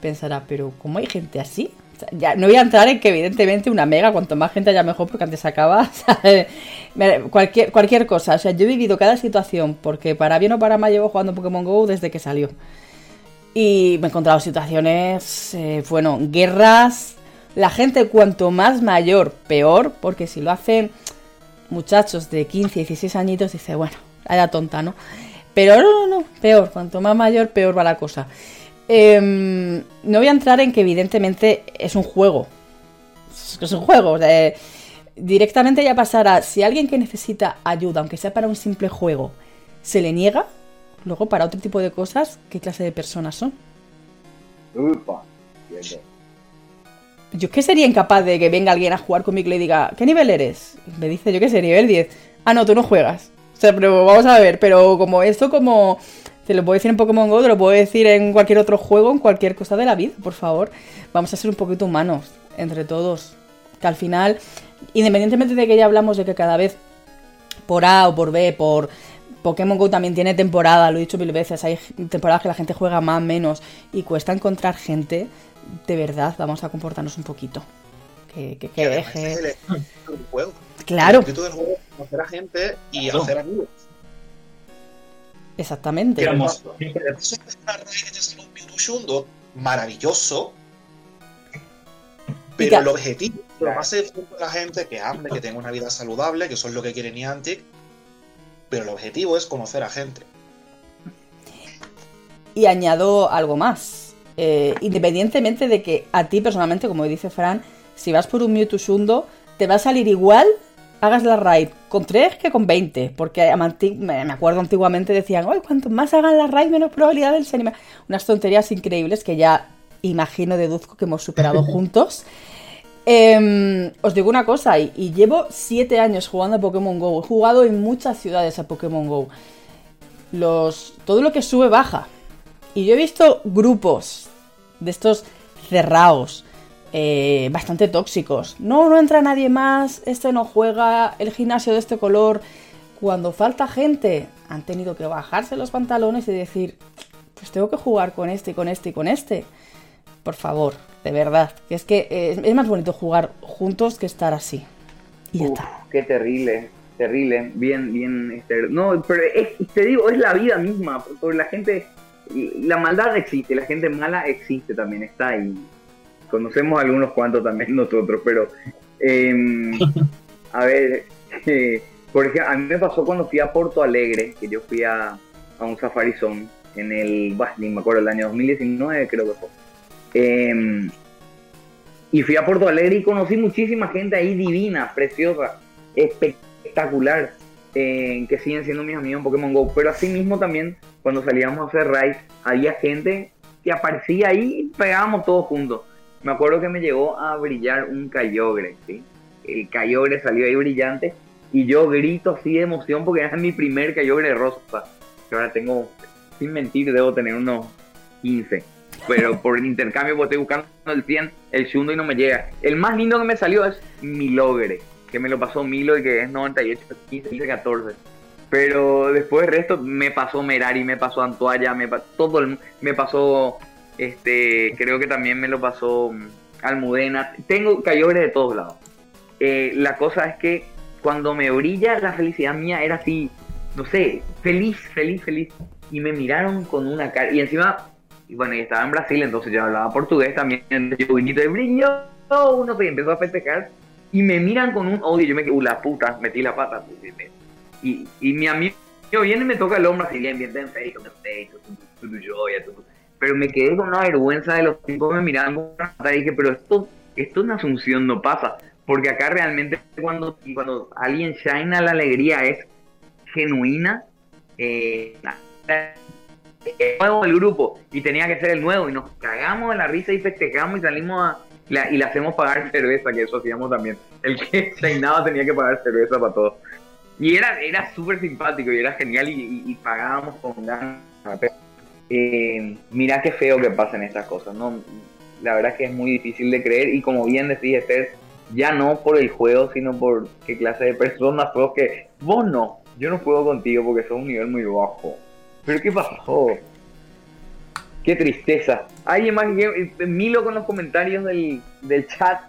pensará, pero ¿cómo hay gente así? Ya no voy a entrar en que evidentemente una mega, cuanto más gente haya mejor, porque antes acaba, (laughs) cualquier, cualquier cosa. O sea, yo he vivido cada situación, porque para bien o para mal llevo jugando Pokémon GO desde que salió. Y me he encontrado situaciones, eh, bueno, guerras. La gente cuanto más mayor, peor, porque si lo hacen muchachos de 15, 16 añitos, dice, bueno, haya tonta, ¿no? Pero no, no, no, peor, cuanto más mayor, peor va la cosa. Em, no voy a entrar en que evidentemente es un juego. Es un juego. directamente ya pasará, si alguien que necesita ayuda, aunque sea para un simple juego, se le niega, luego para otro tipo de cosas, ¿qué clase de personas son? Yo es que sería incapaz de que venga alguien a jugar conmigo y le diga, ¿qué nivel eres? me dice, yo qué sé, nivel 10. Ah, no, tú no juegas. O sea, pero vamos a ver, pero como esto, como te lo puedo decir en Pokémon Go, te lo puedo decir en cualquier otro juego, en cualquier cosa de la vida, por favor. Vamos a ser un poquito humanos entre todos. Que al final, independientemente de que ya hablamos de que cada vez por A o por B, por Pokémon Go también tiene temporada, lo he dicho mil veces, hay temporadas que la gente juega más, menos y cuesta encontrar gente, de verdad, vamos a comportarnos un poquito. Que, que, que deje... El, juego. Claro. El del juego es conocer a gente y hacer amigos. Exactamente. Es un maravilloso. Pero el objetivo, lo más es la gente que hable, que tenga una vida saludable, que eso es lo que quiere Niantic. Pero el objetivo es conocer a gente. Y añado algo más. Eh, independientemente de que a ti personalmente, como dice Fran, si vas por un Mewtwo Shundo, te va a salir igual hagas la raid con 3 que con 20, porque me acuerdo antiguamente decían, oye, cuanto más hagan la raid, menos probabilidad del anima. Unas tonterías increíbles que ya imagino, deduzco que hemos superado (laughs) juntos. Em, os digo una cosa, y, llevo 7 años jugando a Pokémon GO. He jugado en muchas ciudades a Pokémon GO. Los, todo lo que sube baja. Y yo he visto grupos de estos cerrados eh, bastante tóxicos. No, no entra nadie más, este no juega, el gimnasio de este color. Cuando falta gente, han tenido que bajarse los pantalones y decir, pues tengo que jugar con este y con este y con este. Por favor, de verdad. Que es que es, más bonito jugar juntos que estar así. Y ya está. Qué terrible, terrible. Bien, bien. Este, no, pero te digo, es la vida misma. Porque la gente, la maldad existe, la gente mala existe también, está ahí conocemos algunos cuantos también (laughs) nosotros, pero em, a ver, (laughs) eh, por ejemplo, a mí me pasó cuando fui a Porto Alegre, que yo fui a, un Safari Zone en el, ni me acuerdo, el año 2019 creo que fue. Em, y fui a Porto Alegre y conocí muchísima gente ahí divina, preciosa, espectacular, que siguen siendo mis amigos en Pokémon GO. Pero así mismo también, cuando salíamos a hacer raids, había gente que aparecía ahí y pegábamos todos juntos me acuerdo que me llegó a brillar un Kyogre, ¿sí? El Kyogre salió ahí brillante y yo grito así de emoción porque era mi primer Kyogre rosa. Que ahora tengo, sin mentir, debo tener unos 15. Pero por el intercambio pues estoy buscando el 100, el Shundo y no me llega. El más lindo que me salió es Milogre, que me lo pasó Milo y que es 98, 15, 15 14. Pero después el resto me pasó Merari, me pasó Antoalla, me todo el, me pasó este, creo que también me lo pasó mm, Almudena. Tengo Kyogre de todos lados. eh, la cosa es que cuando me brilla la felicidad mía era así, no sé, feliz, feliz, feliz. Y me miraron con una cara. Y encima, y bueno, y estaba en Brasil, entonces yo hablaba portugués también. Yo vinito de brillo, uno se empezó a festejar. Y me miran con un odio. Yo me quedé, uh, la puta, metí la pata. pues, Y, y mi amigo viene y me toca el hombro así, bien, bien, bien, bien, feo, tu, tu, tu, tu. Pero me quedé con una vergüenza de los tipos me miraban y dije, pero esto, esto en Asunción no pasa. Porque acá realmente cuando, cuando alguien shine la alegría es genuina. Eh, el nuevo del grupo y tenía que ser el nuevo y nos cagamos de la risa y festejamos y salimos a, y le hacemos pagar cerveza, que eso hacíamos también. El que (laughs) shineaba tenía que pagar cerveza para todos. Y era, era súper simpático y era genial y, y- y pagábamos con ganas. Eh, mira qué feo que pasen estas cosas, ¿no? La verdad es que es muy difícil de creer y como bien decís, Esther, ya no por el juego, sino por qué clase de personas sos que vos no, yo no juego contigo porque sos un nivel muy bajo. ¿Pero qué pasó? Qué tristeza. ¿Alguien más? Milo con los comentarios del, del chat.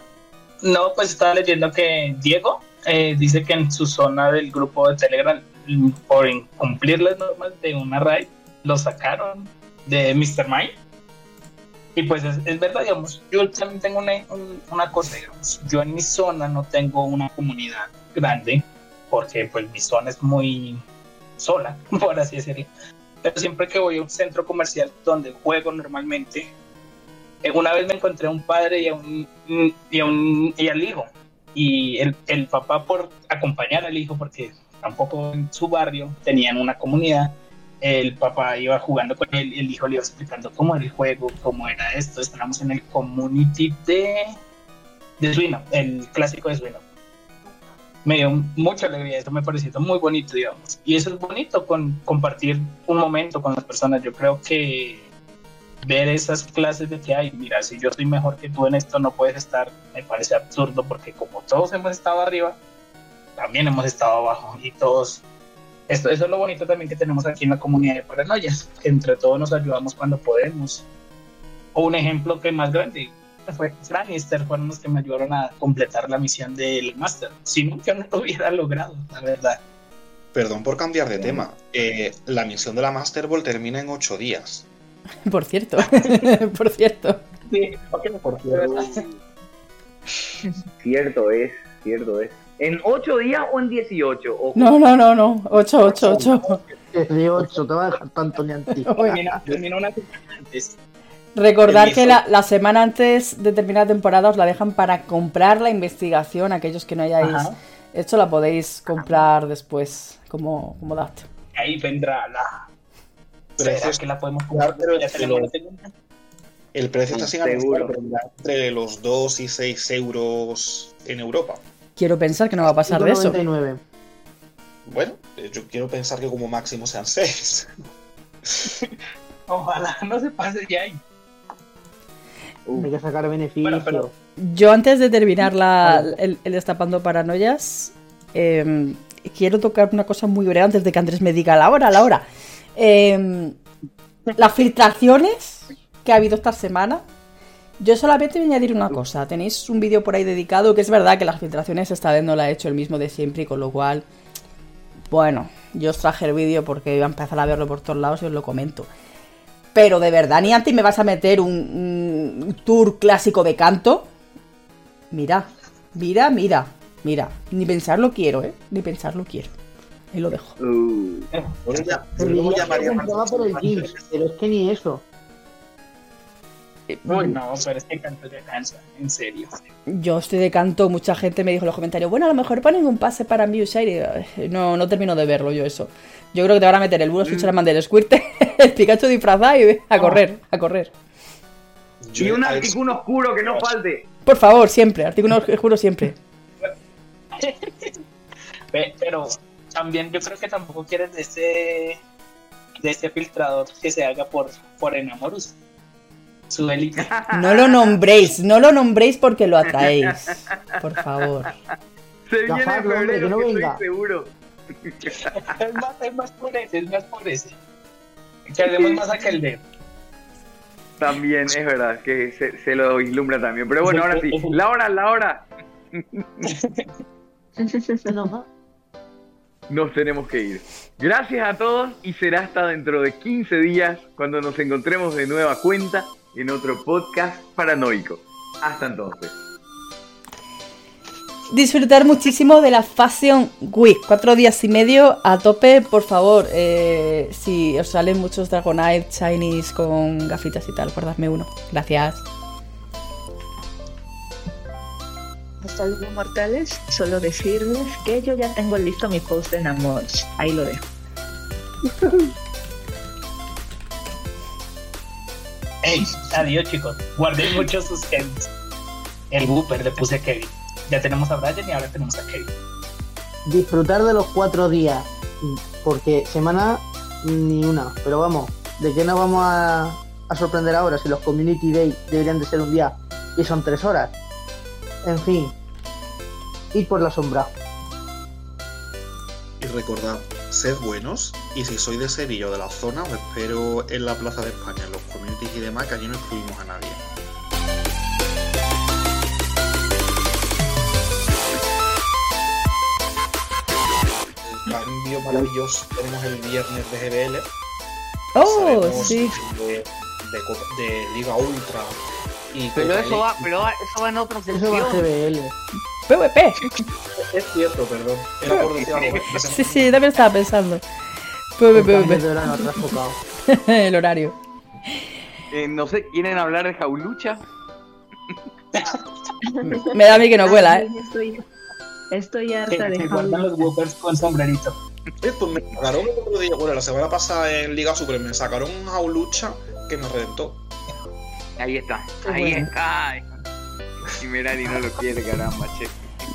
No, pues estaba leyendo que Diego eh, dice que en su zona del grupo de Telegram, mm, por incumplir las normas de una raid, lo sacaron de Mr. Mind. Y pues es, es verdad, digamos, yo también tengo una, un- una cosa, digamos, yo en mi zona no tengo una comunidad grande, porque pues mi zona es muy sola, (laughs) por así decirlo. Pero siempre que voy a un centro comercial donde juego normalmente, eh, una vez me encontré a un padre y a un, y a un y al hijo y el, el papá por acompañar al hijo porque tampoco en su barrio tenían una comunidad el papá iba jugando con él el hijo le iba explicando cómo era el juego cómo era esto estábamos en el community de de Suino el clásico de Suino me dio mucha alegría, eso me pareció muy bonito, digamos. Y eso es bonito, con compartir un momento con las personas. Yo creo que ver esas clases de que hay, mira, si yo soy mejor que tú en esto, no puedes estar, me parece absurdo, porque como todos hemos estado arriba, también hemos estado abajo y todos. Esto, eso es lo bonito también que tenemos aquí en la comunidad de paranoias, que entre todos nos ayudamos cuando podemos. O un ejemplo que más grande, fue Fran y Esther fueron los que me ayudaron a completar la misión del máster. Si no, yo no lo hubiera logrado, la verdad. Perdón por cambiar de tema. Eh, la misión de la Master Ball termina en ocho días. (laughs) Por cierto, (laughs) por cierto. Sí, por cierto. Cierto es, cierto es. ¿En 8 días o en 18? Ojo. No, no, no, no. 8, 8, 8. 18, te va a dejar tanto ni anti. Termina, termina una semana antes. Recordar que la, la semana antes de terminar la temporada os la dejan para comprar la investigación. Aquellos que no hayáis Ajá. hecho la podéis comprar después como, como dato. Ahí vendrá la. ¿Será Precios- que la podemos comprar? pero ya tenemos lo- la segunda. El precio está sin Seguro. pero entre los 2 y 6 euros en Europa. Quiero pensar que no va a pasar de eso. 99. Bueno, eh, yo quiero pensar que como máximo sean 6. (laughs) Ojalá no se pase ya ahí. Uh, Hay que sacar beneficio. Bueno, pero- Yo antes de terminar la, el, el Destapando Paranoias, eh, quiero tocar una cosa muy breve antes de que Andrés me diga la hora, la hora. Eh, las filtraciones que ha habido esta semana. Yo solamente voy a añadir una cosa. Tenéis un vídeo por ahí dedicado que es verdad que las filtraciones esta vez no la ha hecho el mismo de siempre y con lo cual, bueno, yo os traje el vídeo porque iba a empezar a verlo por todos lados y os lo comento. Pero de verdad, ni antes me vas a meter un, un tour clásico de canto. Mira, mira, mira, mira. Ni pensarlo quiero, ¿eh? Ni pensarlo quiero. Ahí lo dejo. uh, ya- GIF, pero es que ni eso. Uy, no, pero es que canto ya cansa, en serio. Yo estoy de canto, mucha gente me dijo en los comentarios, bueno, a lo mejor ponen un pase para Mewshire. eh, No, no termino de verlo yo eso. Yo creo que te van a meter el Burro Switcherman del Squirt, (laughs) el Pikachu disfrazado y a correr, a correr. Yo- y un artículo oscuro que no falte. Por favor, siempre, artículo juro siempre. (laughs) Pe- Pero también yo creo que tampoco quieres de ese de ese filtrador que se haga por, por Enamorus. Su élite. No lo nombréis, no lo nombréis porque lo atraéis. Por favor. Se viene en Gafarlo, hombre, febrero, que no que venga. estoy seguro. es, más, es más por ese, es más por ese. Que más aquel de. También es verdad que se, se lo vislumbra también. Pero bueno, ahora sí. La hora, la hora. (laughs) Nos tenemos que ir. Gracias a todos y será hasta dentro de 15 días cuando nos encontremos de nueva cuenta en otro podcast paranoico. Hasta entonces. Disfrutar muchísimo de la Fashion Week. Cuatro días y medio a tope, por favor. eh, si os salen muchos Dragonite Chinese con gafitas y tal, guardadme uno. Gracias. Hasta luego, mortales. Solo decirles que yo ya tengo listo mi post en Amor. Ahí lo dejo. (laughs) Ey, adiós chicos. Guardé (laughs) mucho sus Kevins. El Wooper le puse a Kevin. Ya tenemos a Brian y ahora tenemos a Kevin. Disfrutar de los cuatro días. Porque semana ni una. Pero vamos, ¿de qué nos vamos a, a sorprender ahora si los Community Day deberían de ser un día y son tres horas? En fin, ir por la sombra. Y recordad, sed buenos y si sois de Sevilla o de la zona, os espero en la Plaza de España, en los communities y demás, que allí no excluimos a nadie. El cambio maravilloso tenemos el viernes de GBL. Oh, sí. De, de Copa- de Liga Ultra y Pero eso va, pero va- eso va en otra Eso va a sección. GBL. PvP. Es cierto, perdón. Era por. Sí, sí, también estaba pensando. El PvP, cambio de hora nos ha tocado. (laughs) El horario. Eh, no sé, ¿quieren hablar de Jaulucha? (laughs) Me da a mí que no cuela, ¿eh? Estoy, harta de Jaula. los con sombrerito. Eh, pues me sacaron el otro día, bueno, la semana pasada en Liga Super me sacaron un jaulucha que me reventó. Ahí está, ahí bueno. está. Y Merari no lo quiere, caramba, che.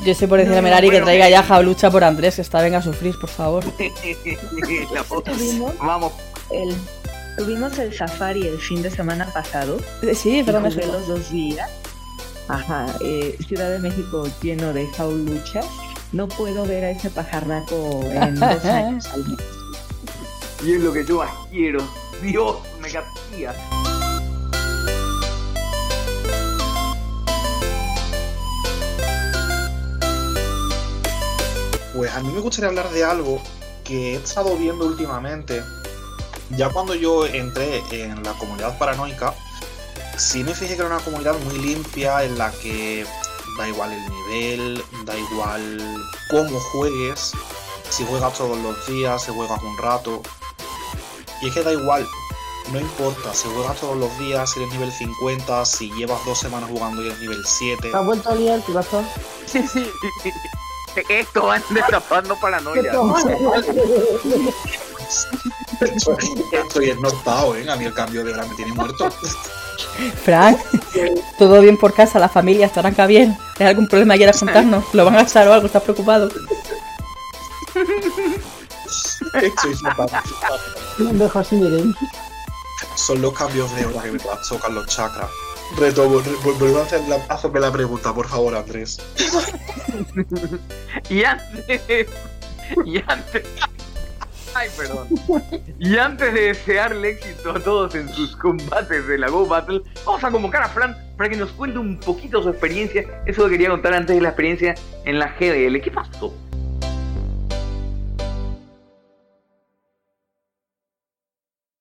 Yo estoy por decirle a No, Melari que traiga ya jaulucha por Andrés, que está venga a sufrir, por favor. (laughs) La foto. Tuvimos Vamos, el, tuvimos el safari el fin de semana pasado. Eh, Sí, jugué eso. los dos días. Ajá, eh, Ciudad de México lleno de jauluchas. No puedo ver a ese pajarraco en (laughs) dos años al menos. y es lo que yo quiero. Dios, me castiga. Pues a mí me gustaría hablar de algo que he estado viendo últimamente. Ya cuando yo entré en la comunidad paranoica, sí me fijé que era una comunidad muy limpia en la que da igual el nivel, da igual cómo juegues, si juegas todos los días, si juegas un rato. Y es que da igual, no importa si juegas todos los días, si eres nivel 50, si llevas dos semanas jugando y eres nivel 7. ¿Te has vuelto a liar? Sí, sí. (laughs) Esto van (laughs) destapando paranoia. Estoy esnortado, ¿eh? A mí el cambio de hora me tiene muerto. Frank, todo bien por casa, la familia estará acá bien. ¿Hay algún problema que quieras contarnos? ¿Lo van a gastar o algo? ¿Estás preocupado? Estoy. Son los cambios de hora que me tocan los chakras. Retomo, re- vuelvo a hacer la, hazme la pregunta, por favor, Andrés. (laughs) Y antes. Y antes. Ay, perdón. Y antes de desearle éxito a todos en sus combates de la Go Battle, vamos a convocar a Fran para que nos cuente un poquito su experiencia. Eso que quería contar antes de la experiencia en la GDL. ¿Qué pasó?